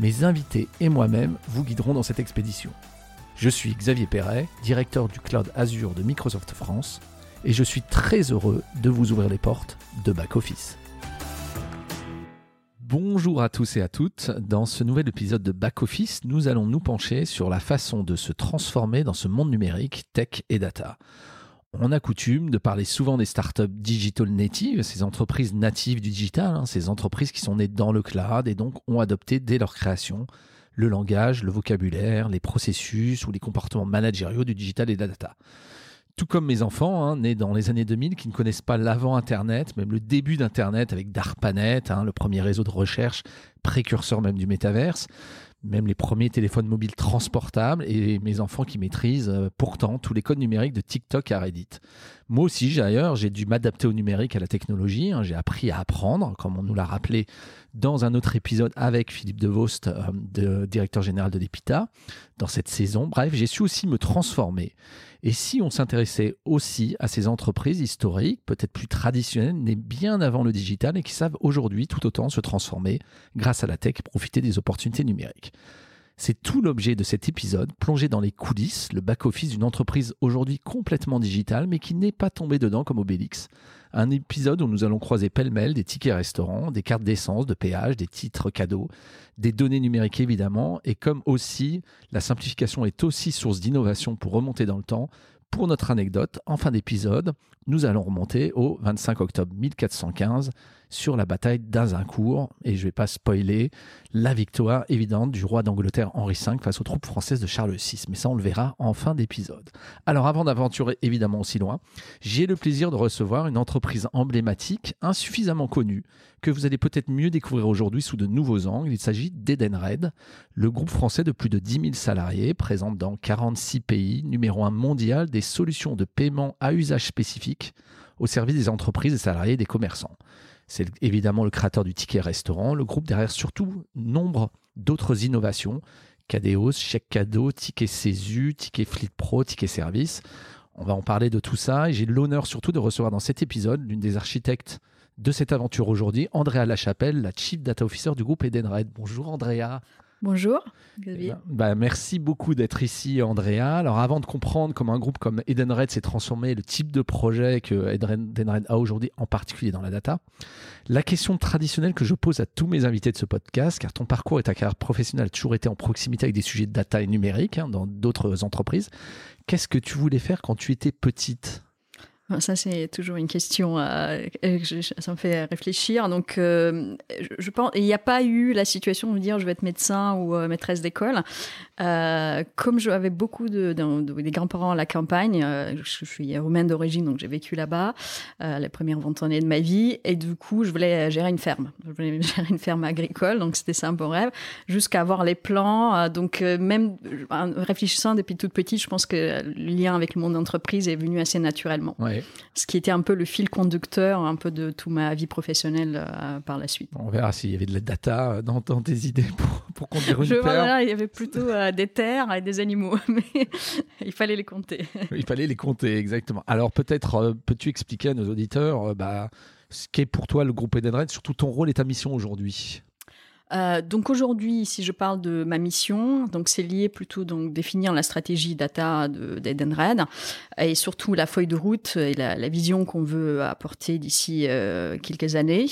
mes invités et moi-même vous guiderons dans cette expédition. Je suis Xavier Perret, directeur du cloud Azure de Microsoft France, et je suis très heureux de vous ouvrir les portes de Back Office. Bonjour à tous et à toutes. Dans ce nouvel épisode de Back Office, nous allons nous pencher sur la façon de se transformer dans ce monde numérique, tech et data. On a coutume de parler souvent des startups digital natives, ces entreprises natives du digital, hein, ces entreprises qui sont nées dans le cloud et donc ont adopté dès leur création le langage, le vocabulaire, les processus ou les comportements managériaux du digital et de la data. Tout comme mes enfants, hein, nés dans les années 2000, qui ne connaissent pas l'avant-Internet, même le début d'Internet avec DARPANET, hein, le premier réseau de recherche, précurseur même du métaverse, même les premiers téléphones mobiles transportables et mes enfants qui maîtrisent euh, pourtant tous les codes numériques de TikTok à Reddit. Moi aussi, d'ailleurs, j'ai dû m'adapter au numérique, à la technologie. Hein. j'ai appris à apprendre, comme on nous l'a rappelé dans un autre épisode avec Philippe Devost, euh, directeur général de l'EPITA, dans cette saison. Bref, j'ai su aussi me transformer. Et si on s'intéressait aussi à ces entreprises historiques, peut-être plus traditionnelles, nées bien avant le digital et qui savent aujourd'hui tout autant se transformer grâce à la tech et profiter des opportunités numériques? C'est tout l'objet de cet épisode, plongé dans les coulisses, le back-office d'une entreprise aujourd'hui complètement digitale, mais qui n'est pas tombée dedans comme Obélix. Un épisode où nous allons croiser pêle-mêle des tickets restaurants, des cartes d'essence, de péage, des titres cadeaux, des données numériques évidemment, et comme aussi la simplification est aussi source d'innovation pour remonter dans le temps, pour notre anecdote, en fin d'épisode, nous allons remonter au 25 octobre 1415 sur la bataille d'Azincourt. Et je ne vais pas spoiler la victoire évidente du roi d'Angleterre Henri V face aux troupes françaises de Charles VI. Mais ça, on le verra en fin d'épisode. Alors, avant d'aventurer évidemment aussi loin, j'ai le plaisir de recevoir une entreprise emblématique, insuffisamment connue, que vous allez peut-être mieux découvrir aujourd'hui sous de nouveaux angles. Il s'agit d'Edenred, le groupe français de plus de 10 000 salariés, présent dans 46 pays, numéro un mondial des solutions de paiement à usage spécifique au service des entreprises, des salariés et des commerçants. C'est évidemment le créateur du ticket restaurant, le groupe derrière surtout nombre d'autres innovations, Cadeos, chèque cadeau, ticket CESU, ticket Fleet Pro, ticket service. On va en parler de tout ça et j'ai l'honneur surtout de recevoir dans cet épisode l'une des architectes de cette aventure aujourd'hui, Andrea Lachapelle, la Chief Data Officer du groupe Edenred. Bonjour Andrea. Bonjour, Xavier. Eh bah, merci beaucoup d'être ici, Andrea. Alors, avant de comprendre comment un groupe comme Edenred s'est transformé, le type de projet que Edenred a aujourd'hui, en particulier dans la data, la question traditionnelle que je pose à tous mes invités de ce podcast, car ton parcours et ta carrière professionnelle a toujours été en proximité avec des sujets de data et numérique hein, dans d'autres entreprises. Qu'est-ce que tu voulais faire quand tu étais petite? Ça, c'est toujours une question, euh, ça me fait réfléchir. Donc, euh, je pense, il n'y a pas eu la situation de dire je vais être médecin ou euh, maîtresse d'école. Euh, comme j'avais beaucoup de, des grands-parents à la campagne, je, suis roumaine d'origine, donc j'ai vécu là-bas les premières 20 années de ma vie. Et du coup, je voulais gérer une ferme. Je voulais gérer une ferme agricole, donc c'était ça un rêve, jusqu'à avoir les plans. donc, même en réfléchissant depuis toute petite, je pense que le lien avec le monde d'entreprise est venu assez naturellement. Ce qui était un peu le fil conducteur un peu de toute ma vie professionnelle euh, par la suite. On verra s'il y avait de la data euh, dans, tes idées pour, pour conduire une Je il y avait plutôt euh, des terres et des animaux, mais il fallait les compter. il fallait les compter, exactement. Alors peut-être peux-tu expliquer à nos auditeurs bah, ce qu'est pour toi le groupe Edenred, surtout ton rôle et ta mission aujourd'hui? Euh, donc aujourd'hui, si je parle de ma mission, donc c'est lié plutôt donc définir la stratégie data d'Edenred et surtout la feuille de route et la, vision qu'on veut apporter d'ici euh, quelques années.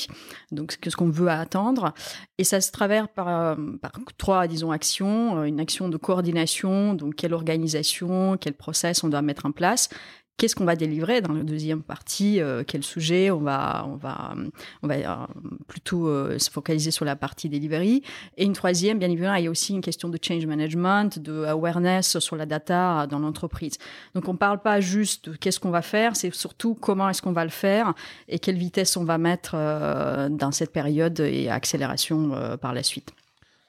Donc ce qu'on veut attendre et ça se travers par, par trois disons actions, une action de coordination, donc quelle organisation, quel process on doit mettre en place qu'est-ce qu'on va délivrer dans la deuxième partie, euh, quel sujet, on va, on va, on va euh, plutôt euh, se focaliser sur la partie delivery. Et une troisième, bien évidemment, il y a aussi une question de change management, de awareness sur la data dans l'entreprise. Donc on ne parle pas juste de qu'est-ce qu'on va faire, c'est surtout comment est-ce qu'on va le faire et quelle vitesse on va mettre dans cette période et accélération par la suite.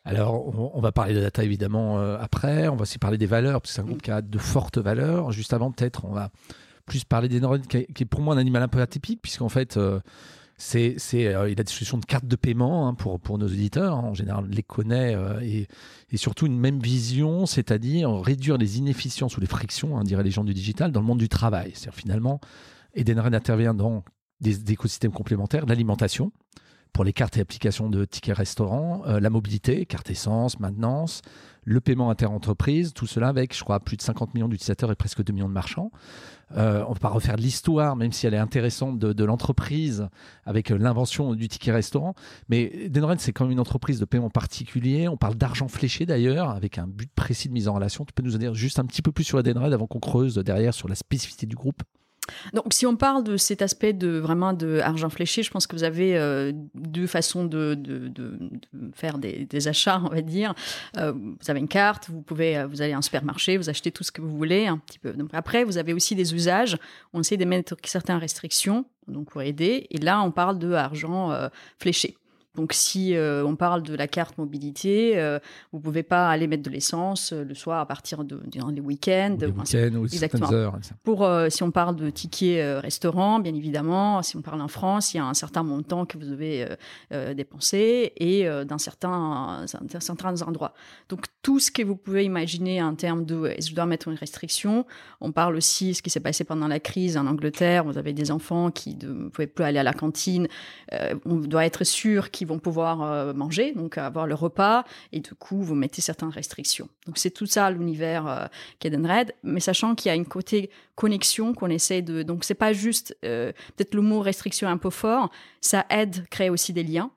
Alors, on, va parler de data évidemment après. On va aussi parler des valeurs, parce que c'est un groupe qui a de fortes valeurs. Juste avant, peut-être, on va plus parler des qui, est pour moi un animal un peu atypique, puisqu'en fait, c'est, euh, il a des solutions de cartes de paiement hein, pour, pour nos auditeurs. Hein. en général, on les connaît euh, et, et, surtout une même vision, c'est-à-dire réduire les inefficiences ou les frictions, hein, diraient les gens du digital, dans le monde du travail. C'est-à-dire finalement, Edenred intervient dans des, écosystèmes complémentaires, l'alimentation, pour les cartes et applications de tickets restaurants, euh, la mobilité, carte essence, maintenance, le paiement interentreprise, tout cela avec, je crois, plus de 50 millions d'utilisateurs et presque 2 millions de marchands. Euh, on ne va pas refaire l'histoire, même si elle est intéressante, de, l'entreprise avec l'invention du ticket restaurant. Mais Denred, c'est quand même une entreprise de paiement particulier. On parle d'argent fléché d'ailleurs, avec un but précis de mise en relation. Tu peux nous en dire juste un petit peu plus sur Denred avant qu'on creuse derrière sur la spécificité du groupe? Donc, si on parle de cet aspect de vraiment de argent fléché, je pense que vous avez euh, deux façons de, faire des, achats, on va dire. Euh, vous avez une carte, vous pouvez, euh, vous allez à un supermarché, vous achetez tout ce que vous voulez, un petit peu. Donc après, vous avez aussi des usages. On essaie de mettre certaines restrictions, donc pour aider. Et là, on parle de argent fléché. Donc si euh, on parle de la carte mobilité, euh, vous pouvez pas aller mettre de l'essence euh, le soir à partir de les week-ends. Les week-ends ou exactement. Heures, Pour si on parle de tickets restaurant, bien évidemment, si on parle en France, il y a un certain montant que vous devez dépenser et d'un certain certains endroits. Donc tout ce que vous pouvez imaginer en termes de est-ce je dois mettre une restriction. On parle aussi de ce qui s'est passé pendant la crise en Angleterre. Vous avez des enfants qui ne pouvaient plus aller à la cantine. on doit être sûr qu'ils vont pouvoir euh, manger, donc avoir le repas, et du coup, vous mettez certaines restrictions. Donc c'est tout ça l'univers euh, Red, mais sachant qu'il y a une côté connexion qu'on essaie de... Donc c'est pas juste, euh, peut-être le mot restriction est un peu fort, ça aide, créer aussi des liens.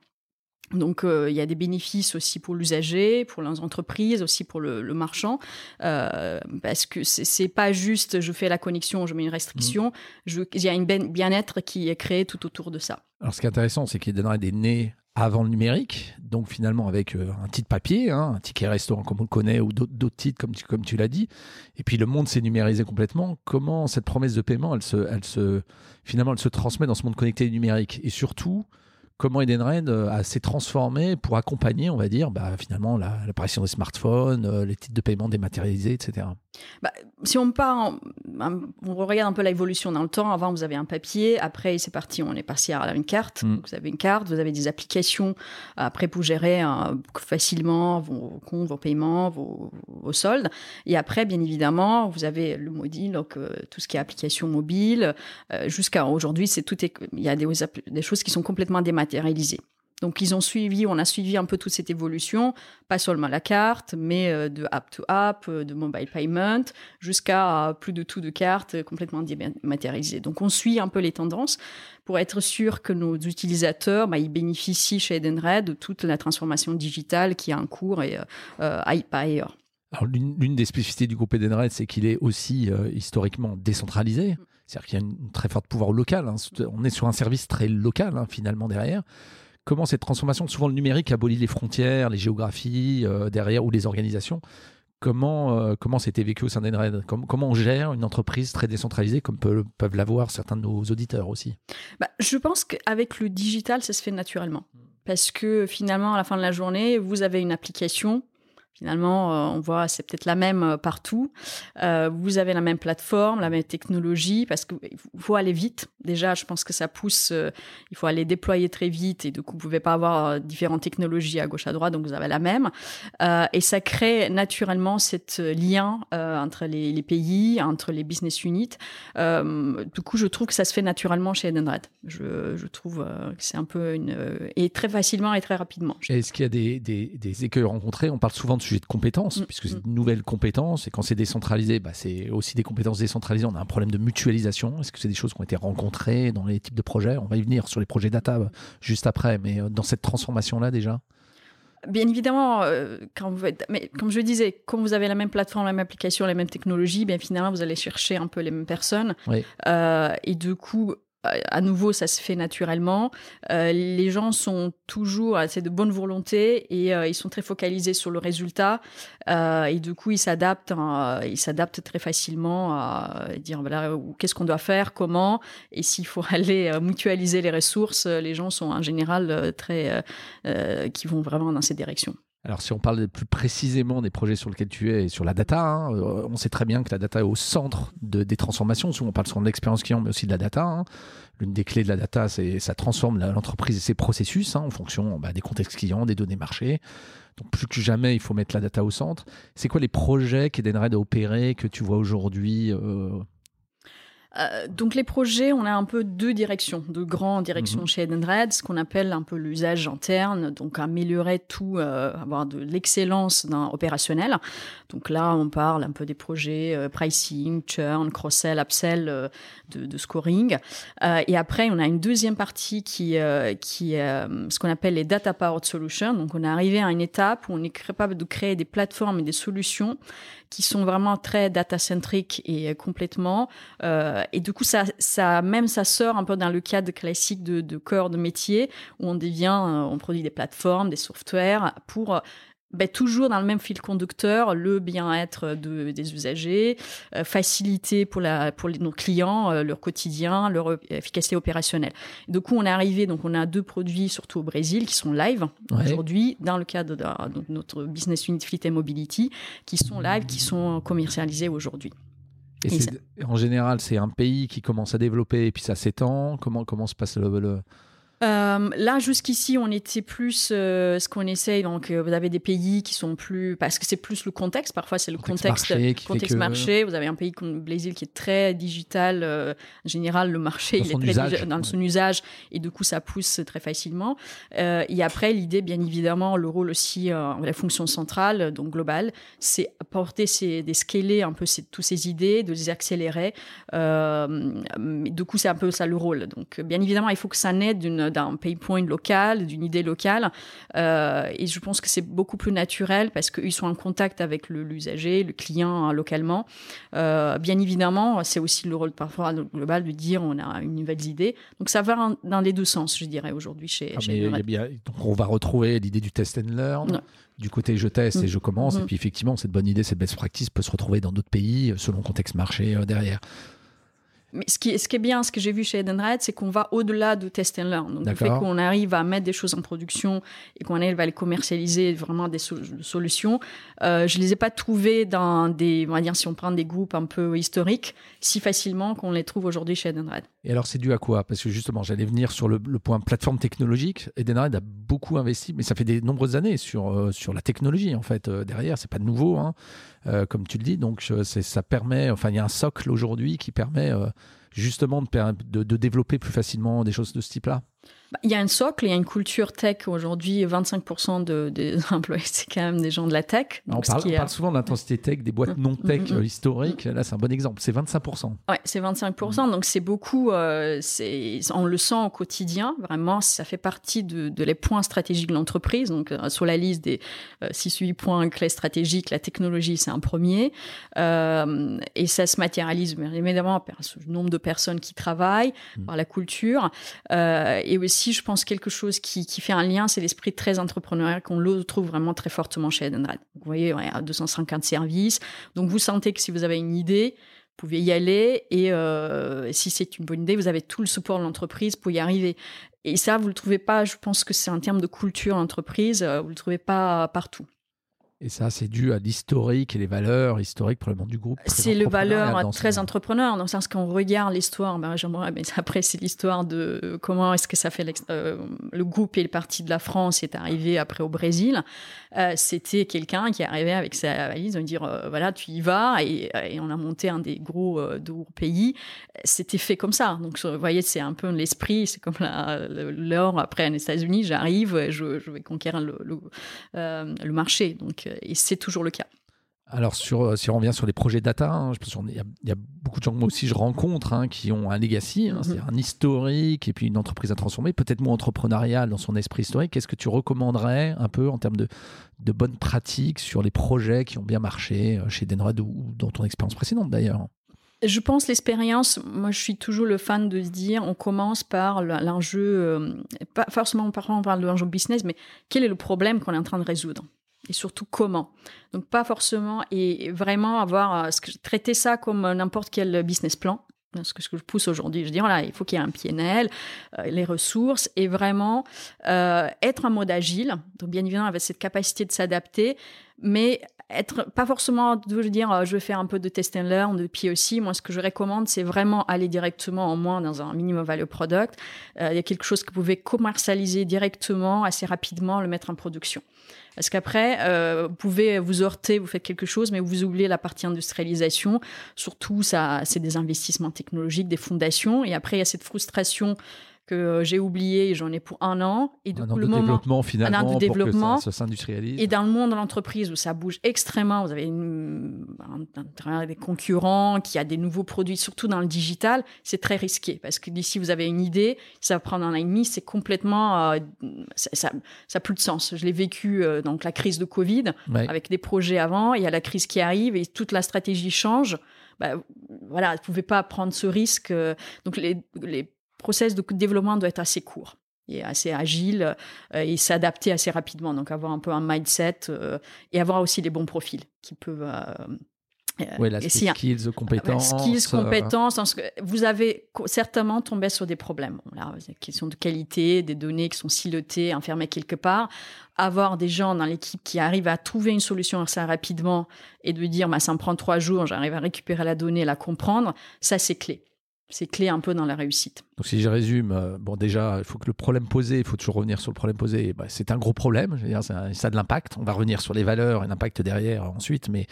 Donc euh, il y a des bénéfices aussi pour l'usager, pour les entreprises, aussi pour le, marchand, parce que c'est pas juste je fais la connexion, je mets une restriction, mmh. il y a une bien-être qui est créé tout autour de ça. Alors ce qui est intéressant, c'est qu'Edenred est né avant le numérique, donc finalement avec euh, un titre papier, hein, un ticket restaurant comme on le connaît, ou d'autres titres comme tu, l'as dit. Et puis le monde s'est numérisé complètement. Comment cette promesse de paiement, elle se, elle se, finalement, elle se transmet dans ce monde connecté et numérique? Et surtout, comment Edenred euh, s'est transformé pour accompagner, on va dire, bah, finalement l'apparition des smartphones, euh, les titres de paiement dématérialisés, etc. Bah, si on part, on regarde un peu l'évolution dans le temps. Avant, vous avez un papier. Après, c'est parti, on est passé à une carte. Mm. vous avez une carte, vous avez des applications. Après, pour gérer euh, facilement vos comptes, vos paiements, vos, soldes. Et après, bien évidemment, vous avez le mobile, donc tout ce qui est application mobile. Jusqu'à aujourd'hui, c'est tout. il y a des, des choses qui sont complètement dématérialisées Donc ils ont suivi, on a suivi un peu toute cette évolution, pas seulement la carte, mais euh, de app to app, euh, de mobile payment, jusqu'à euh, plus de tout de cartes complètement dématérialisées. Donc on suit un peu les tendances pour être sûr que nos utilisateurs, bah, ils bénéficient chez Edenred de toute la transformation digitale qui a en cours et euh, pas ailleurs. Alors l'une des spécificités du groupe Edenred, c'est qu'il est aussi historiquement décentralisé. C'est-à-dire qu'il y a un très fort pouvoir local. Hein. On est sur un service très local, hein, finalement, derrière. Comment cette transformation, souvent le numérique abolit les frontières, les géographies euh, derrière ou les organisations. Comment, euh, comment c'était vécu au sein d'Enred comment, on gère une entreprise très décentralisée comme peuvent l'avoir certains de nos auditeurs aussi? Bah, Je pense qu'avec le digital, ça se fait naturellement. Parce que finalement, à la fin de la journée, vous avez une application Finalement, euh, on voit c'est peut-être la même euh, partout. Euh, vous avez la même plateforme, la même technologie, parce qu'il faut aller vite. Déjà, je pense que ça pousse, il faut aller déployer très vite, et du coup, vous pouvez pas avoir différentes technologies à gauche, à droite, donc vous avez la même. et ça crée naturellement cet lien entre les, pays, entre les business units. du coup, je trouve que ça se fait naturellement chez Edenred. Je, trouve que c'est un peu une... et très facilement et très rapidement. Est-ce qu'il y a des, des écueils rencontrés On parle souvent de sujet de compétences, mm, puisque c'est mm. une nouvelle compétence, et quand c'est décentralisé, bah, c'est aussi des compétences décentralisées. On a un problème de mutualisation. Est-ce que c'est des choses qui ont été rencontrées dans les types de projets? On va y venir sur les projets data euh, juste après, mais euh, dans cette transformation-là déjà? Bien évidemment, euh, quand vous, mais comme je disais, quand vous avez la même plateforme, la même application, la même technologie, bien finalement vous allez chercher un peu les mêmes personnes. et du coup, à nouveau, ça se fait naturellement. Euh, les gens sont toujours assez de bonne volonté et euh, ils sont très focalisés sur le résultat. Euh, et du coup, ils s'adaptent, hein, ils s'adaptent très facilement à dire voilà qu'est-ce qu'on doit faire, comment. Et s'il faut aller mutualiser les ressources, les gens sont en général très qui vont vraiment dans cette direction. Alors, si on parle plus précisément des projets sur lesquels tu es et sur la data, hein, euh, on sait très bien que la data est au centre de, des transformations. Souvent, on parle sur l'expérience client, mais aussi de la data. Hein. L'une des clés de la data, c'est ça transforme l'entreprise et ses processus hein, en fonction bah, des contextes clients, des données marchés. Donc, plus que jamais, il faut mettre la data au centre. C'est quoi les projets qu'Edenred a opérés que tu vois aujourd'hui euh, euh, donc les projets, on a un peu deux directions, deux grandes directions mhm. chez Edenred, ce qu'on appelle un peu l'usage interne, donc améliorer tout, euh, avoir de l'excellence dans opérationnel. Donc là, on parle un peu des projets euh, pricing, churn, cross-sell, upsell, de, de, scoring. et après, on a une deuxième partie qui, qui ce qu'on appelle les data powered solutions. Donc on est arrivé à une étape où on est capable de créer des plateformes et des solutions qui sont vraiment très data-centric et complètement. Euh, et du coup, ça, ça, même ça sort un peu dans le cadre classique de, de corps de métier où on devient, euh, on produit des plateformes, des softwares pour ben, toujours dans le même fil conducteur, le bien-être de, des usagers, euh, faciliter pour, la, pour les, nos clients euh, leur quotidien, leur efficacité opérationnelle. Du coup, on est arrivé, donc on a deux produits, surtout au Brésil, qui sont live aujourd'hui dans le cadre de, notre business unit Fleet and Mobility, qui sont live, qui sont commercialisés aujourd'hui. Et, en général, c'est un pays qui commence à développer et puis ça s'étend. Comment, comment se passe le, le euh, là, jusqu'ici, on était plus euh, ce qu'on essaye. Donc, euh, vous avez des pays qui sont plus. Parce que c'est plus le contexte. Parfois, c'est le contexte, marché. Contexte marché. Vous avez un pays comme le Brésil qui est très digital. en général, le marché, il est très dans son usage. Et du coup, ça pousse très facilement. et après, l'idée, bien évidemment, le rôle aussi, la fonction centrale, donc globale, c'est apporter ces, des scaler un peu ces, toutes ces idées, de les accélérer. du coup, c'est un peu ça le rôle. Donc, bien évidemment, il faut que ça naisse d'une d'un pay point local, d'une idée locale. Euh, et je pense que c'est beaucoup plus naturel parce qu'ils sont en contact avec l'usager, le, client hein, localement. Euh, bien évidemment, c'est aussi le rôle parfois global de dire on a une nouvelle idée. Donc ça va dans les deux sens, je dirais, aujourd'hui chez, ah, bien, Donc on va retrouver l'idée du test and learn. Du côté je teste et mm. je commence, et mm. puis effectivement, cette bonne idée, cette best practice peut se retrouver dans d'autres pays selon le contexte marché euh, derrière. Mais ce qui, est, ce qui est bien, ce que j'ai vu chez Edenred, c'est qu'on va au-delà de test and learn. Donc, le fait qu'on arrive à mettre des choses en production et qu'on arrive à les commercialiser, vraiment des solutions, euh, je les ai pas trouvées dans des, on va dire, si on prend des groupes un peu historiques, si facilement qu'on les trouve aujourd'hui chez Edenred. Et alors, c'est dû à quoi? Parce que justement, j'allais venir sur le, point plateforme technologique. Edenred a beaucoup investi, mais ça fait des nombreuses années sur, euh, sur la technologie, en fait, euh, derrière. C'est pas nouveau. Hein. Euh, comme tu le dis. Donc, ça permet, enfin, il y a un socle aujourd'hui qui permet euh, justement de, de, développer plus facilement des choses de ce type-là. Bah, il y a un socle, il y a une culture tech. Aujourd'hui, 25% de, des employés, c'est quand même des gens de la tech. on, parle, souvent de l'intensité tech des boîtes non tech mm, mm, mm. historiques. Là, c'est un bon exemple. C'est 25%. Ouais, c'est 25%. Donc, c'est beaucoup. Euh, on le sent au quotidien. Vraiment, ça fait partie de, de les points stratégiques de l'entreprise. Donc, euh, sur la liste des 6 euh, 8 points clés stratégiques, la technologie, c'est un premier. Euh, et ça se matérialise évidemment par le nombre de personnes qui travaillent, par la culture. et aussi, je pense, quelque chose qui, fait un lien, c'est l'esprit très entrepreneurial qu'on le trouve vraiment très fortement chez Edenred. Vous voyez, y a 250 services. Donc, vous sentez que si vous avez une idée, vous pouvez y aller et euh, si c'est une bonne idée, vous avez tout le support de l'entreprise pour y arriver. Et ça, vous le trouvez pas, je pense que c'est un terme de culture d'entreprise, euh, vous le trouvez pas partout. Et ça, c'est dû à l'historique et les valeurs historiques probablement du groupe. C'est le valeur très entrepreneur, dans le sens qu'on regarde l'histoire. Ben, mais après, c'est l'histoire de comment est-ce que ça fait euh, le groupe et le parti de la France est arrivé après au Brésil. Euh, c'était quelqu'un qui est arrivé avec sa valise, de dire euh, voilà, tu y vas, et, on a monté un des gros, pays. C'était fait comme ça. Donc, vous voyez, c'est un peu l'esprit. C'est comme l'or après les États-Unis. J'arrive, je, je, vais conquérir le, le, le marché. Donc et c'est toujours le cas. Alors, sur, euh, si on revient sur les projets data, hein, il y, a beaucoup de gens que moi aussi je rencontre hein, qui ont un legacy, hein, mhm. un historique et puis une entreprise à transformer, peut-être moins entrepreneuriale dans son esprit historique. Qu'est-ce que tu recommanderais un peu en termes de, de bonnes pratiques sur les projets qui ont bien marché euh, chez Denred ou, dans ton expérience précédente d'ailleurs? Je pense l'expérience, moi je suis toujours le fan de se dire, on commence par l'enjeu, euh, pas forcément parfois on parle de l'enjeu business, mais quel est le problème qu'on est en train de résoudre? Et surtout comment. Donc pas forcément et vraiment avoir euh, traiter ça comme n'importe quel business plan ce que, je pousse aujourd'hui. Je dis voilà, il faut qu'il y ait un PNL, euh, les ressources et vraiment euh, être en mode agile. Donc bien évidemment avec cette capacité de s'adapter, mais être pas forcément de dire euh, je vais faire un peu de test and learn de POC. Moi, ce que je recommande, c'est vraiment aller directement en moins dans un minimum value product. il y a quelque chose que vous pouvez commercialiser directement, assez rapidement, le mettre en production. Parce qu'après, euh, vous pouvez vous heurter, vous faites quelque chose, mais vous oubliez la partie industrialisation. Surtout, ça, c'est des investissements technologiques, des fondations. Et après, il y a cette frustration que euh, j'ai oublié et j'en ai pour un an. Et un an de développement finalement un an de développement, pour que ça, s'industrialise. Et dans le monde de l'entreprise où ça bouge extrêmement, vous avez une, un, des concurrents qui a des nouveaux produits, surtout dans le digital, c'est très risqué parce que d'ici vous avez une idée, ça va prendre un an et demi, c'est complètement, euh, ça, ça, plus de sens. Je l'ai vécu euh, donc la crise de Covid avec des projets avant, il y a la crise qui arrive et toute la stratégie change. Bah, voilà, vous pouvez pas prendre ce risque. donc les, les process de développement doit être assez court et assez agile euh, et s'adapter assez rapidement. Donc avoir un peu un mindset euh, et avoir aussi les bons profils qui peuvent euh, oui, la skills, compétences. Skills, compétences. Vous avez certainement tombé sur des problèmes. Là, des questions de qualité, des données qui sont silotées, enfermées quelque part. Avoir des gens dans l'équipe qui arrivent à trouver une solution assez rapidement et de dire, bah, ça me prend trois jours, j'arrive à récupérer la donnée, la comprendre, ça c'est clé c'est clé un peu dans la réussite. Donc si je résume, euh, bon déjà, il faut que le problème posé, il faut toujours revenir sur le problème posé. Bah, c'est un gros problème, je veux dire, ça, a de l'impact. On va revenir sur les valeurs et l'impact derrière ensuite, mais,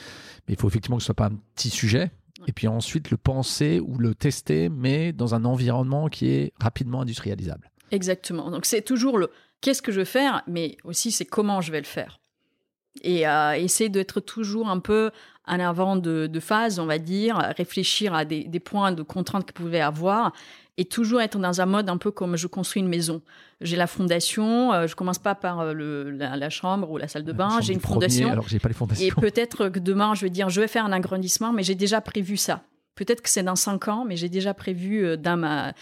mais il faut effectivement que ce soit pas un petit sujet. Et puis ensuite le penser ou le tester, mais dans un environnement qui est rapidement industrialisable. Exactement. Donc c'est toujours le qu'est-ce que je vais faire, mais aussi c'est comment je vais le faire et euh, essayer d'être toujours un peu en avant de, de, phase, on va dire, réfléchir à des, des points de contraintes que vous pouvez avoir et toujours être dans un mode un peu comme je construis une maison. J'ai la fondation, euh, je commence pas par euh, le, la, chambre ou la salle de bain, j'ai une fondation. alors j'ai pas les fondations. Et peut-être que demain, je vais dire, je vais faire un agrandissement, mais j'ai déjà prévu ça. Peut-être que c'est dans cinq ans, mais j'ai déjà prévu euh, dans ma.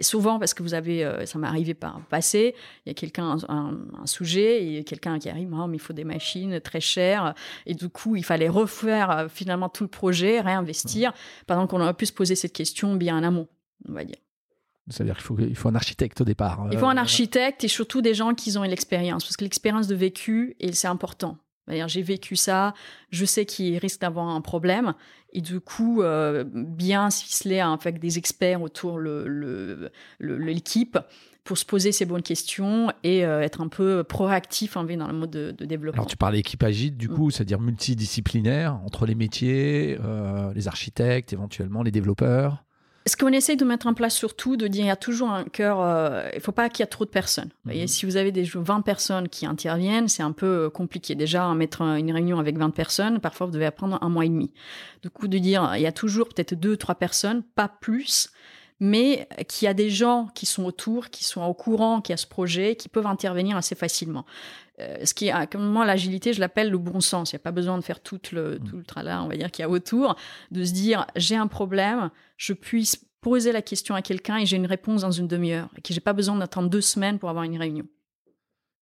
Souvent, parce que vous avez, euh, ça m'est arrivé par le passé, il y a quelqu'un, un, sujet, et quelqu'un qui arrive, oh, mais il faut des machines très chères, et du coup, il fallait refaire euh, finalement tout le projet, réinvestir, pendant qu'on aurait pu se poser cette question bien en amont, on va dire. C'est-à-dire qu'il faut, il faut un architecte au départ. Il faut un architecte et surtout des gens qui ont l'expérience, parce que l'expérience de vécu, et c'est important. J'ai vécu ça, je sais qu'il risque d'avoir un problème. Et du coup, euh, bien se ficeler avec des experts autour de l'équipe pour se poser ces bonnes questions et euh, être un peu proactif en dans le mode de, développement. Alors tu parles d'équipe agile, du coup, mm. c'est-à-dire multidisciplinaire entre les métiers, euh, les architectes, éventuellement les développeurs ce qu'on essaye de mettre en place surtout, de dire il y a toujours un cœur, euh, il faut pas qu'il y ait trop de personnes. Mhm. si vous avez des 20 personnes qui interviennent, c'est un peu euh, compliqué. Déjà, mettre une réunion avec 20 personnes, parfois vous devez apprendre un mois et demi. Du coup, de dire il y a toujours peut-être deux, trois personnes, pas plus, mais qu'il y a des gens qui sont autour, qui sont au courant qu'il y a ce projet, qui peuvent intervenir assez facilement. Euh, ce qui est, comme moi, l'agilité, je l'appelle le bon sens. Il n'y a pas besoin de faire tout le, mhm. tout le tralala, on va dire, qu'il y a autour, de se dire, j'ai un problème, je puisse poser la question à quelqu'un et j'ai une réponse dans une demi-heure et que j'ai pas besoin d'attendre deux semaines pour avoir une réunion.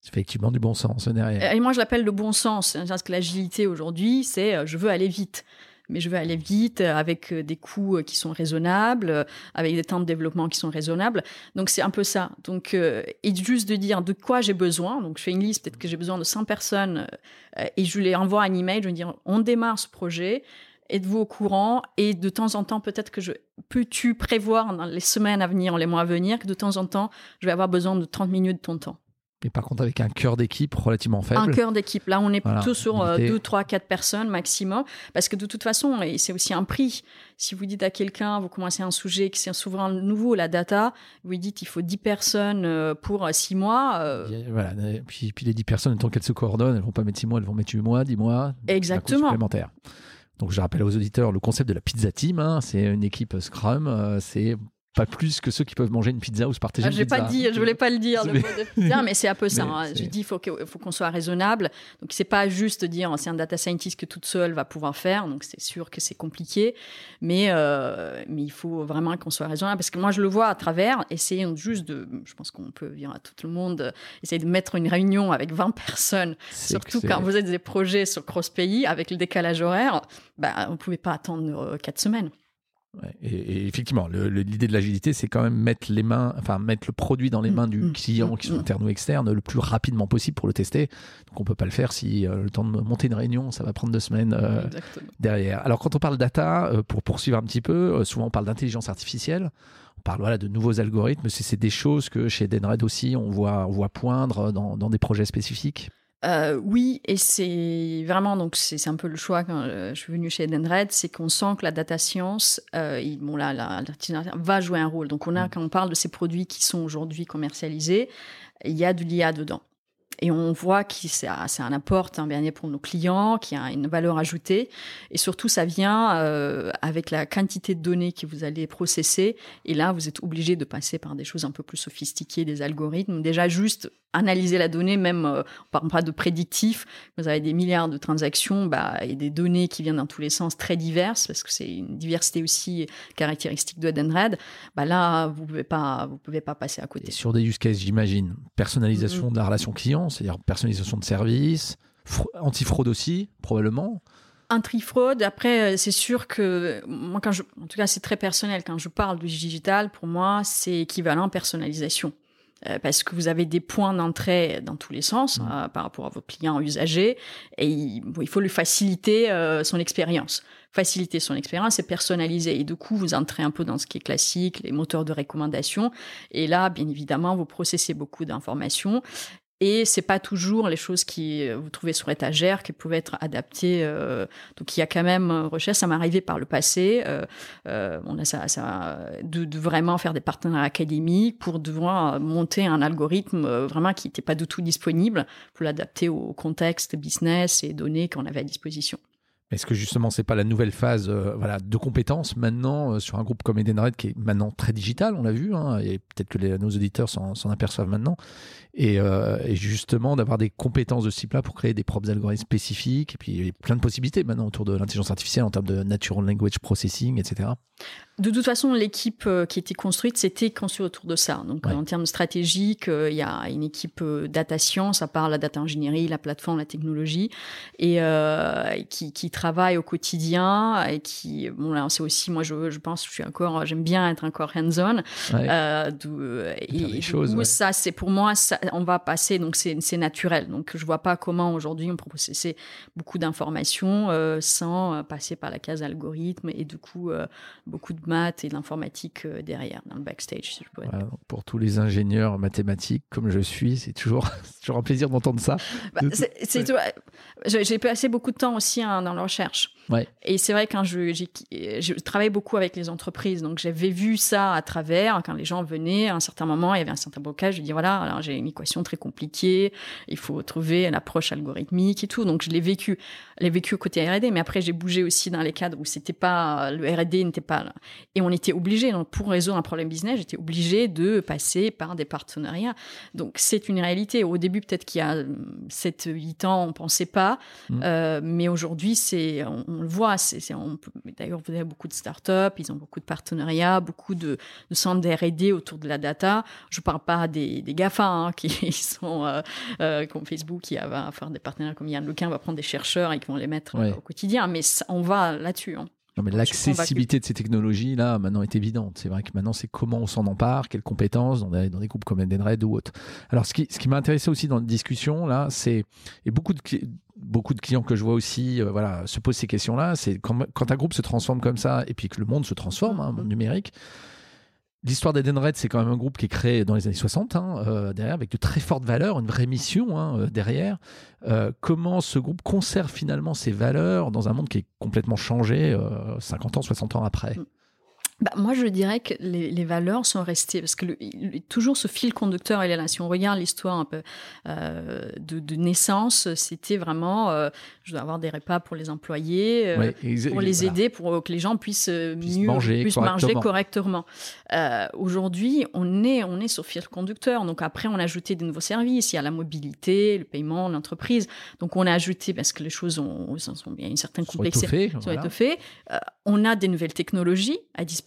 C'est effectivement du bon sens derrière. Et moi, je l'appelle le bon sens. Parce que l'agilité aujourd'hui, c'est euh, je veux aller vite. Mais je veux aller vite avec euh, des coûts euh, qui sont raisonnables, avec des temps de développement qui sont raisonnables. Donc, c'est un peu ça. Donc, et juste de dire de quoi j'ai besoin. Donc, je fais une liste, peut-être que j'ai besoin de 100 personnes et je lui envoie un email. Je lui dis on démarre ce projet êtes-vous au courant? Et de temps en temps, peut-être que je peux-tu prévoir dans les semaines à venir, les mois à venir, que de temps en temps, je vais avoir besoin de 30 minutes de ton temps? Mais par contre, avec un cœur d'équipe relativement faible. Un cœur d'équipe. Là, on est plutôt sur 2, 3, 4 personnes maximum. Parce que de toute façon, et c'est aussi un prix. Si vous dites à quelqu'un, vous commencez un sujet qui est souvent nouveau, la data, vous lui dites il faut 10 personnes euh, pour 6 mois. Euh. Voilà. Puis, puis les 10 personnes, tant qu'elles se coordonnent, elles vont pas mettre 6 mois, elles vont mettre 8 mois, 10 mois. Exactement. Supplémentaire. Donc je rappelle aux auditeurs le concept de la pizza team, hein. c'est une équipe Scrum, euh, c'est pas plus que ceux qui peuvent manger une pizza ou se partager ah, une pizza. Pas dit, je voulais pas le dire, le mais c'est un peu ça. Hein. Je dis, il faut qu'on soit raisonnable. Donc, c'est pas juste dire, c'est un data scientist que toute seule va pouvoir faire. Donc, c'est sûr que c'est compliqué. Mais, euh, mais il faut vraiment qu'on soit raisonnable. Parce que moi, je le vois à travers. Essayons juste de, je pense qu'on peut dire à tout le monde, essayer de mettre une réunion avec 20 personnes. Surtout quand vous êtes des projets sur cross-pays avec le décalage horaire. Bah, vous pouvez pas attendre 4 euh, Et, effectivement, l'idée de l'agilité, c'est quand même mettre les mains, enfin mettre le produit dans les mains du client, qui soit interne ou externe, le plus rapidement possible pour le tester. Donc on peut pas le faire si le temps de monter une réunion, ça va prendre deux semaines derrière. Alors quand on parle data, pour poursuivre un petit peu, souvent on parle d'intelligence artificielle parle voilà, de nouveaux algorithmes. C'est des choses que chez Denred aussi, on voit, on voit poindre dans, dans des projets spécifiques euh, oui, et c'est vraiment donc c'est un peu le choix quand euh, je suis venue chez Denred, c'est qu'on sent que la data science, euh, bon là, la, va jouer un rôle. Donc on a mm. quand on parle de ces produits qui sont aujourd'hui commercialisés, il y a de l'IA dedans. Et on voit que c'est un apport un bien pour nos clients, qui a une valeur ajoutée. Et surtout, ça vient euh, avec la quantité de données que vous allez processer. Et là, vous êtes obligé de passer par des choses un peu plus sophistiquées, des algorithmes. Déjà, juste analyser la donnée, même, euh, on parle pas de prédictif. Vous avez des milliards de transactions bah, et des données qui viennent dans tous les sens très diverses, parce que c'est une diversité aussi caractéristique de Edenred. Bah là, vous pouvez pas, vous pouvez pas passer à côté. sur des use cases, j'imagine, personnalisation mm-hmm. de la relation client c'est-à-dire personnalisation de services, anti-fraude aussi, probablement. Anti-fraude, après, euh, c'est sûr que, moi, quand je, en tout cas, c'est très personnel. Quand je parle du digital, pour moi, c'est équivalent personnalisation. Euh, parce que vous avez des points d'entrée dans tous les sens mmh. euh, par rapport à vos clients usagers et il, il faut lui faciliter son expérience. Faciliter son expérience et personnaliser. Et du coup, vous entrez un peu dans ce qui est classique, les moteurs de recommandation. Et là, bien évidemment, vous processez beaucoup d'informations et c'est pas toujours les choses qui euh, vous trouvez sur étagère qui pouvaient être adaptées. Euh, donc il y a quand même euh, recherche. Ça m'est arrivé par le passé. On a ça, de, vraiment faire des partenaires académiques pour devoir monter un algorithme vraiment qui n'était pas du tout disponible pour l'adapter au contexte business et données qu'on avait à disposition. Est-ce que justement, c'est pas la nouvelle phase voilà, de compétences maintenant sur un groupe comme Edenred qui est maintenant très digital, on l'a vu, hein, et peut-être que nos auditeurs s'en aperçoivent maintenant, et, euh, et justement d'avoir des compétences de ce type-là pour créer des propres algorithmes spécifiques, et puis il y a plein de possibilités maintenant autour de l'intelligence artificielle en termes de natural language processing, etc. De toute façon, l'équipe euh, qui était construite, c'était conçu autour de ça. Donc, en termes stratégiques, euh, il y a une équipe euh, data science, à part la data ingénierie, la plateforme, la technologie, et qui, qui, travaille au quotidien et qui, bon là, c'est aussi, moi, je, je pense, je suis encore, j'aime bien être encore hands-on. et, choses, ça, c'est pour moi, ça, on va passer, donc c'est naturel. Donc, je vois pas comment aujourd'hui on peut processer beaucoup d'informations sans passer par la case algorithme et du coup beaucoup de maths et de l'informatique euh, derrière, dans le backstage, Pour tous les ingénieurs mathématiques comme je suis, c'est toujours, toujours un plaisir d'entendre ça. Bah, j'ai passé beaucoup de temps aussi hein, dans la recherche. Et c'est vrai quand je, je travaille beaucoup avec les entreprises, donc j'avais vu ça à travers quand les gens venaient. À un certain moment, il y avait un certain blocage. Je dis voilà, alors j'ai une équation très compliquée, il faut trouver une approche algorithmique et tout. Donc je l'ai vécu, l'ai vécu côté R&D, mais après j'ai bougé aussi dans les cadres où c'était pas le R&D n'était pas là. et on était obligé donc pour résoudre un problème business, j'étais obligé de passer par des partenariats. Donc c'est une réalité. Au début peut-être qu'il y a 7-8 ans, on pensait pas, mmh. euh, mais aujourd'hui c'est on, on le voit. D'ailleurs, vous avez beaucoup de startups, ils ont beaucoup de partenariats, beaucoup de, centres d'R&D autour de la data. Je parle pas des, des GAFA hein, qui sont euh, euh, comme Facebook, qui va faire des partenaires comme Yann Lequin, va prendre des chercheurs et qui vont les mettre euh, au quotidien. Mais on va là-dessus. Hein. Non, mais l'accessibilité de ces technologies, là, maintenant, est évidente. C'est vrai que maintenant, c'est comment on s'en empare, quelles compétences dans des, dans des groupes comme Edenred ou autres. Alors, ce qui, ce qui m'a intéressé aussi dans la discussion, là, c'est, et beaucoup de, beaucoup de clients que je vois aussi euh, voilà, se posent ces questions-là. C'est quand, quand, un groupe se transforme comme ça et puis que le monde se transforme, hein, monde numérique. L'histoire d'Edenred, c'est quand même un groupe qui est créé dans les années 60, hein, euh, derrière, avec de très fortes valeurs, une vraie mission hein, euh, derrière. comment ce groupe conserve finalement ses valeurs dans un monde qui est complètement changé 50 ans, 60 ans après? Mm bah, moi, je dirais que les, les, valeurs sont restées parce que le, toujours ce fil conducteur, il est là. Si on regarde l'histoire un peu euh, de, de, naissance, c'était vraiment, euh, je dois avoir des repas pour les employés, euh, pour les aider, pour que les gens puissent, mieux manger puissent correctement. manger correctement. Aujourd'hui, on est, on est sur fil conducteur. Donc après, on a ajouté de nouveaux services. Il y a la mobilité, le paiement, l'entreprise. Donc on a ajouté parce que les choses ont, il y a une certaine complexité, sont étoffées. Voilà. On a des nouvelles technologies à disposition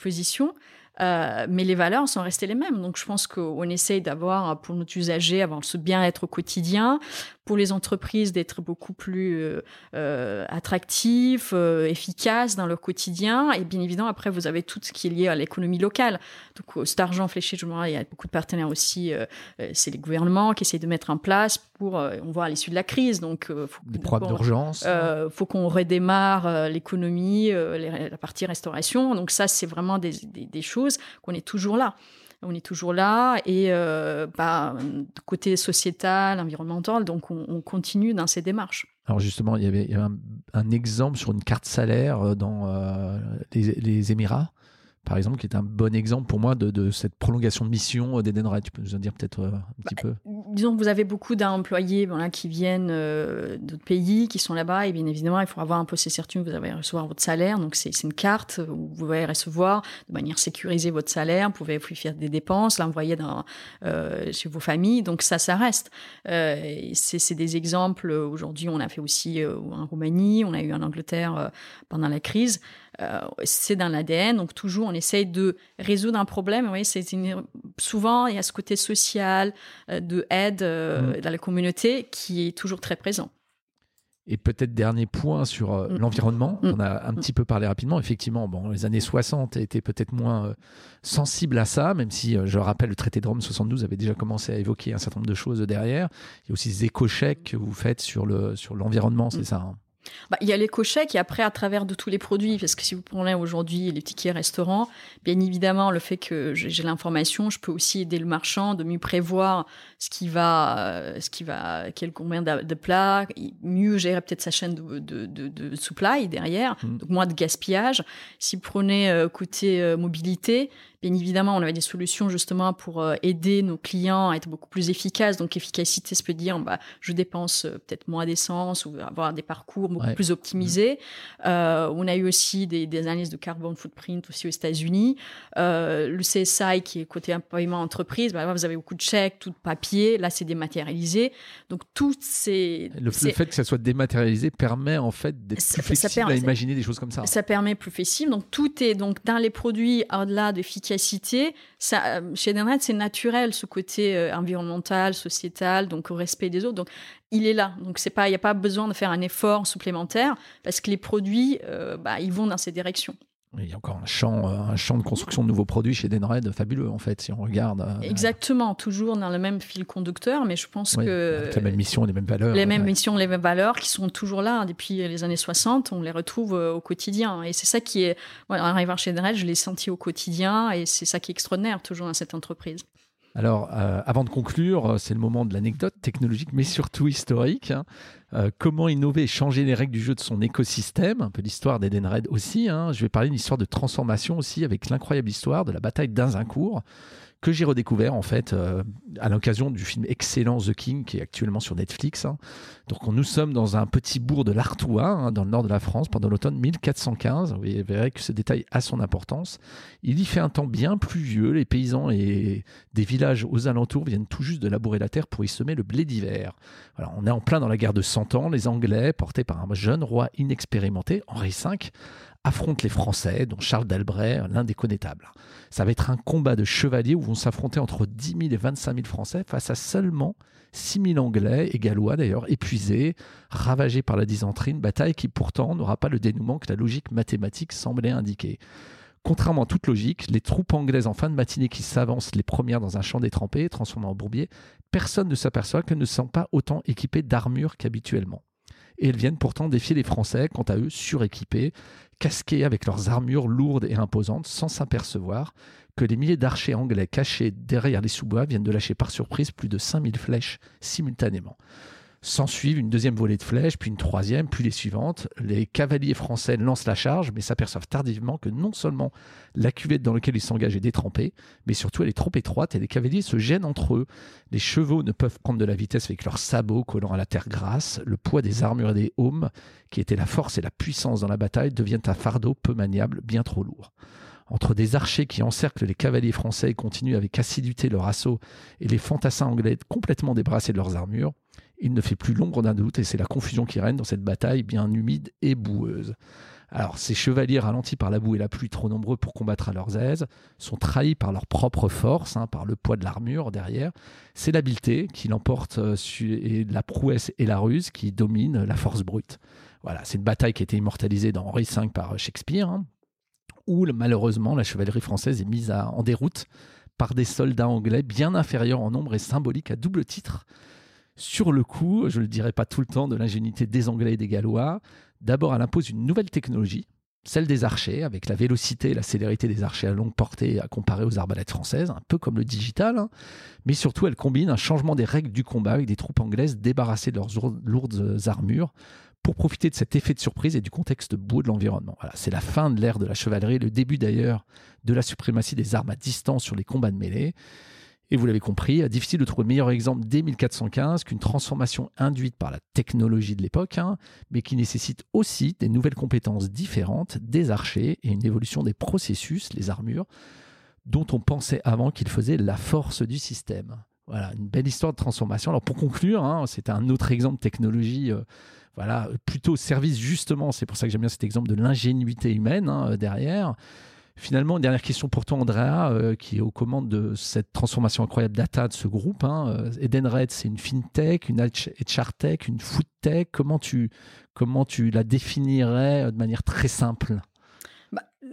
position. Euh, mais les valeurs sont restées les mêmes. Donc, je pense qu'on essaye d'avoir, pour notre usager, avoir ce bien-être au quotidien, pour les entreprises d'être beaucoup plus euh, euh, attractifs, euh, efficaces dans leur quotidien. Et bien évidemment, après, vous avez tout ce qui est lié à l'économie locale. Donc, cet argent fléché, je il y a beaucoup de partenaires aussi. c'est les gouvernements qui essayent de mettre en place pour, on voit à l'issue de la crise. Donc, faut des programmes d'urgence. Il faut qu'on redémarre l'économie, la partie restauration. Donc, ça, c'est vraiment des, des, des choses qu'on est toujours là on est toujours là et euh, bah, côté sociétal, environnemental, donc on, continue dans ces démarches. Alors justement, il y avait, un, exemple sur une carte salaire euh, dans euh, les, Émirats par exemple, qui est un bon exemple pour moi de, cette prolongation de mission d'Edenred. Tu peux nous en dire peut-être euh, un petit peu Disons que vous avez beaucoup d'employés voilà, qui viennent euh, d'autres pays, qui sont là-bas, et bien évidemment, il faut avoir un peu ces certitudes, vous allez recevoir votre salaire, donc c'est une carte où vous pouvez recevoir de manière sécurisée votre salaire, vous pouvez faire des dépenses, l'envoyer euh, chez vos familles, donc ça, ça reste. c'est des exemples, aujourd'hui on a fait aussi en Roumanie, on a eu en Angleterre pendant la crise, euh, c'est dans l'ADN. Donc toujours, on essaye de résoudre un problème. Oui, c'est souvent il y a ce côté social euh, de aide euh, mm. dans la communauté qui est toujours très présent. Et peut-être dernier point sur mm. l'environnement. Mm. On a un petit peu parlé rapidement. Effectivement, bon, les années 60 étaient peut-être moins sensibles à ça, même si je rappelle le traité de Rome 72 avait déjà commencé à évoquer un certain nombre de choses derrière. Il y a aussi des éco-chèques que vous faites sur le sur l'environnement, c'est ça. Hein? Bah, il y a l'éco-chèque et après, à travers de tous les produits, parce que si vous prenez aujourd'hui les tickets restaurants, bien évidemment, le fait que j'ai l'information, je peux aussi aider le marchand de mieux prévoir ce qui va, euh, ce qui va, quel combien de, plats, mieux gérer peut-être sa chaîne de, de, supply derrière, mmh. donc moins de gaspillage. Si vous prenez euh, côté euh, mobilité, Bien évidemment, on avait des solutions justement pour aider nos clients à être beaucoup plus efficaces. Donc, efficacité, ça peut dire, bah, je dépense peut-être moins d'essence ou avoir des parcours beaucoup plus optimisés. Euh, on a eu aussi des, des, analyses de carbone footprint aussi aux États-Unis. Euh, le CSI, qui est côté paiement entreprise, bah, vous avez beaucoup de chèques, tout de papier. Là, c'est dématérialisé. Donc, toutes ces... Le, fait que ça soit dématérialisé permet en fait d'être plus flexible à imaginer des choses comme ça. Ça permet plus flexible. Donc, tout est donc dans les produits au-delà d'efficacité ça, euh, chez Edenred, c'est naturel ce côté environnemental, sociétal, donc au respect des autres. Donc il est là. Donc c'est pas, il n'y a pas besoin de faire un effort supplémentaire parce que les produits, euh, bah, ils vont dans ces directions. Il y a encore un champ, un champ de construction de nouveaux produits chez Denred fabuleux en fait, si on regarde. Exactement, toujours dans le même fil conducteur, mais je pense que. Avec la même mission, les mêmes valeurs. Les mêmes missions, les mêmes valeurs qui sont toujours là depuis les années 60, on les retrouve au quotidien. Et c'est ça qui est. en arrivant chez Denred, je l'ai senti au quotidien et c'est ça qui est extraordinaire toujours dans cette entreprise. Alors, euh, avant de conclure, c'est le moment de l'anecdote technologique, mais surtout historique. Hein. Euh, comment innover et changer les règles du jeu de son écosystème, un peu l'histoire d'Edenred aussi. Hein. Je vais parler d'une histoire de transformation aussi avec l'incroyable histoire de la bataille d'Azincourt que j'ai redécouvert en fait euh, à l'occasion du film excellent The King qui est actuellement sur Netflix. Hein. Donc nous sommes dans un petit bourg de l'Artois, hein, dans le nord de la France, pendant l'automne 1415. Vous verrez que ce détail a son importance. Il y fait un temps bien pluvieux. Les paysans et des villages aux alentours viennent tout juste de labourer la terre pour y semer le blé d'hiver. Voilà, on est en plein dans la guerre de Cent Ans. Les Anglais, portés par un jeune roi inexpérimenté, Henri V, affrontent les Français, dont Charles d'Albret, l'un des connétables. Ça va être un combat de chevaliers où vont s'affronter entre 10 000 et 25 000 Français face à seulement 6 000 Anglais et Gallois d'ailleurs, épuisés, ravagés par la dysenterie, une bataille qui pourtant n'aura pas le dénouement que la logique mathématique semblait indiquer. Contrairement à toute logique, les troupes anglaises en fin de matinée qui s'avancent les premières dans un champ détrempé, transformé en bourbier, personne ne s'aperçoit qu'elles ne sont pas autant équipées d'armure qu'habituellement et elles viennent pourtant défier les Français, quant à eux suréquipés, casqués avec leurs armures lourdes et imposantes, sans s'apercevoir que les milliers d'archers anglais cachés derrière les sous-bois viennent de lâcher par surprise plus de 5000 flèches simultanément. S'en suivent une deuxième volée de flèches, puis une troisième, puis les suivantes. Les cavaliers français lancent la charge, mais s'aperçoivent tardivement que non seulement la cuvette dans laquelle ils s'engagent est détrempée, mais surtout elle est trop étroite et les cavaliers se gênent entre eux. Les chevaux ne peuvent prendre de la vitesse avec leurs sabots collant à la terre grasse. Le poids des armures et des aumes, qui étaient la force et la puissance dans la bataille, devient un fardeau peu maniable, bien trop lourd entre des archers qui encerclent les cavaliers français et continuent avec assiduité leur assaut et les fantassins anglais complètement débrassés de leurs armures, il ne fait plus l'ombre d'un doute et c'est la confusion qui règne dans cette bataille bien humide et boueuse. Alors, ces chevaliers ralentis par la boue et la pluie, trop nombreux pour combattre à leurs aises, sont trahis par leur propre force, hein, par le poids de l'armure derrière. C'est l'habileté qui l'emporte euh, et la prouesse et la ruse qui dominent la force brute. Voilà, c'est une bataille qui a été immortalisée dans Henri V par Shakespeare, hein, où malheureusement la chevalerie française est mise en déroute par des soldats anglais bien inférieurs en nombre et symboliques à double titre. Sur le coup, je ne le dirai pas tout le temps, de l'ingénuité des Anglais et des Gallois, d'abord elle impose une nouvelle technologie, celle des archers, avec la vélocité et la célérité des archers à longue portée à comparer aux arbalètes françaises, un peu comme le digital, hein. mais surtout elle combine un changement des règles du combat avec des troupes anglaises débarrassées de leurs lourdes armures pour profiter de cet effet de surprise et du contexte beau de l'environnement. Voilà, c'est la fin de l'ère de la chevalerie, le début d'ailleurs de la suprématie des armes à distance sur les combats de mêlée. Et vous l'avez compris, difficile de trouver meilleur exemple dès 1415 qu'une transformation induite par la technologie de l'époque, hein, mais qui nécessite aussi des nouvelles compétences différentes des archers et une évolution des processus, les armures, dont on pensait avant qu'ils faisaient la force du système. Voilà, une belle histoire de transformation. Alors pour conclure, hein, c'est un autre exemple de technologie. Euh, voilà, plutôt service justement, c'est pour ça que j'aime bien cet exemple de l'ingénuité humaine hein, derrière. Finalement, une dernière question pour toi, Andrea, euh, qui est aux commandes de cette transformation incroyable data de ce groupe. Hein. Euh, Edenred, c'est une fintech, une HR tech, une food tech. Comment tu, comment tu la définirais de manière très simple?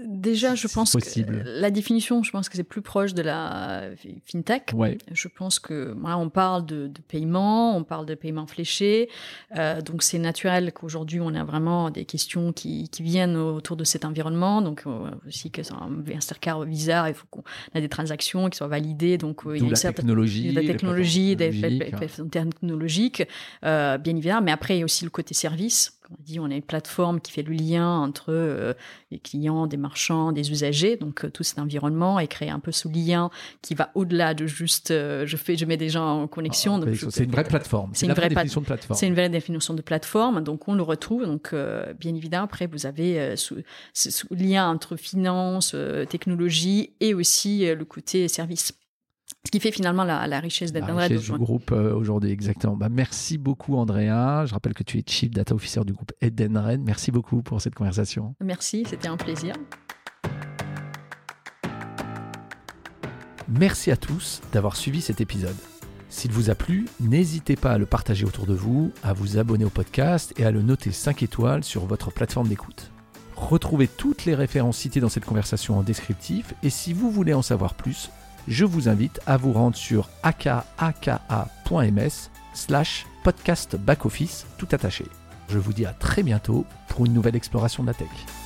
Déjà, je pense que la définition, je pense que c'est plus proche de la fintech. Ouais. Je pense que voilà, on parle de, paiement, on parle de paiement fléché, euh, donc c'est naturel qu'aujourd'hui on a vraiment des questions qui, qui, viennent autour de cet environnement. Donc euh, aussi que c'est un Mastercard, Visa, il faut qu'on a des transactions qui soient validées. Donc euh, il y a la technologie, la technologie, des plateformes technologiques, euh, bien évidemment. Mais après il y a aussi le côté service on dit, on a une plateforme qui fait le lien entre euh, les clients, des marchands, des usagers, donc euh, tout cet environnement et créer un peu ce lien qui va au-delà de juste euh, je fais, je mets des gens en connexion. Ah, c'est une vraie plateforme. C'est une vraie définition de plateforme. C'est une vraie définition de plateforme, donc on le retrouve. Donc bien évidemment, après vous avez ce, ce, lien entre finance, technologie et aussi le côté service. Ce qui fait finalement la, richesse d'Edenred. La richesse du groupe euh, aujourd'hui, exactement. Bah, merci beaucoup, Andrea. Je rappelle que tu es Chief Data Officer du groupe Edenred. Merci beaucoup pour cette conversation. Merci, c'était un plaisir. Merci à tous d'avoir suivi cet épisode. S'il vous a plu, n'hésitez pas à le partager autour de vous, à vous abonner au podcast et à le noter 5 étoiles sur votre plateforme d'écoute. Retrouvez toutes les références citées dans cette conversation en descriptif et si vous voulez en savoir plus, je vous invite à vous rendre sur akaka.ms slash podcast back-office tout attaché. Je vous dis à très bientôt pour une nouvelle exploration de la tech.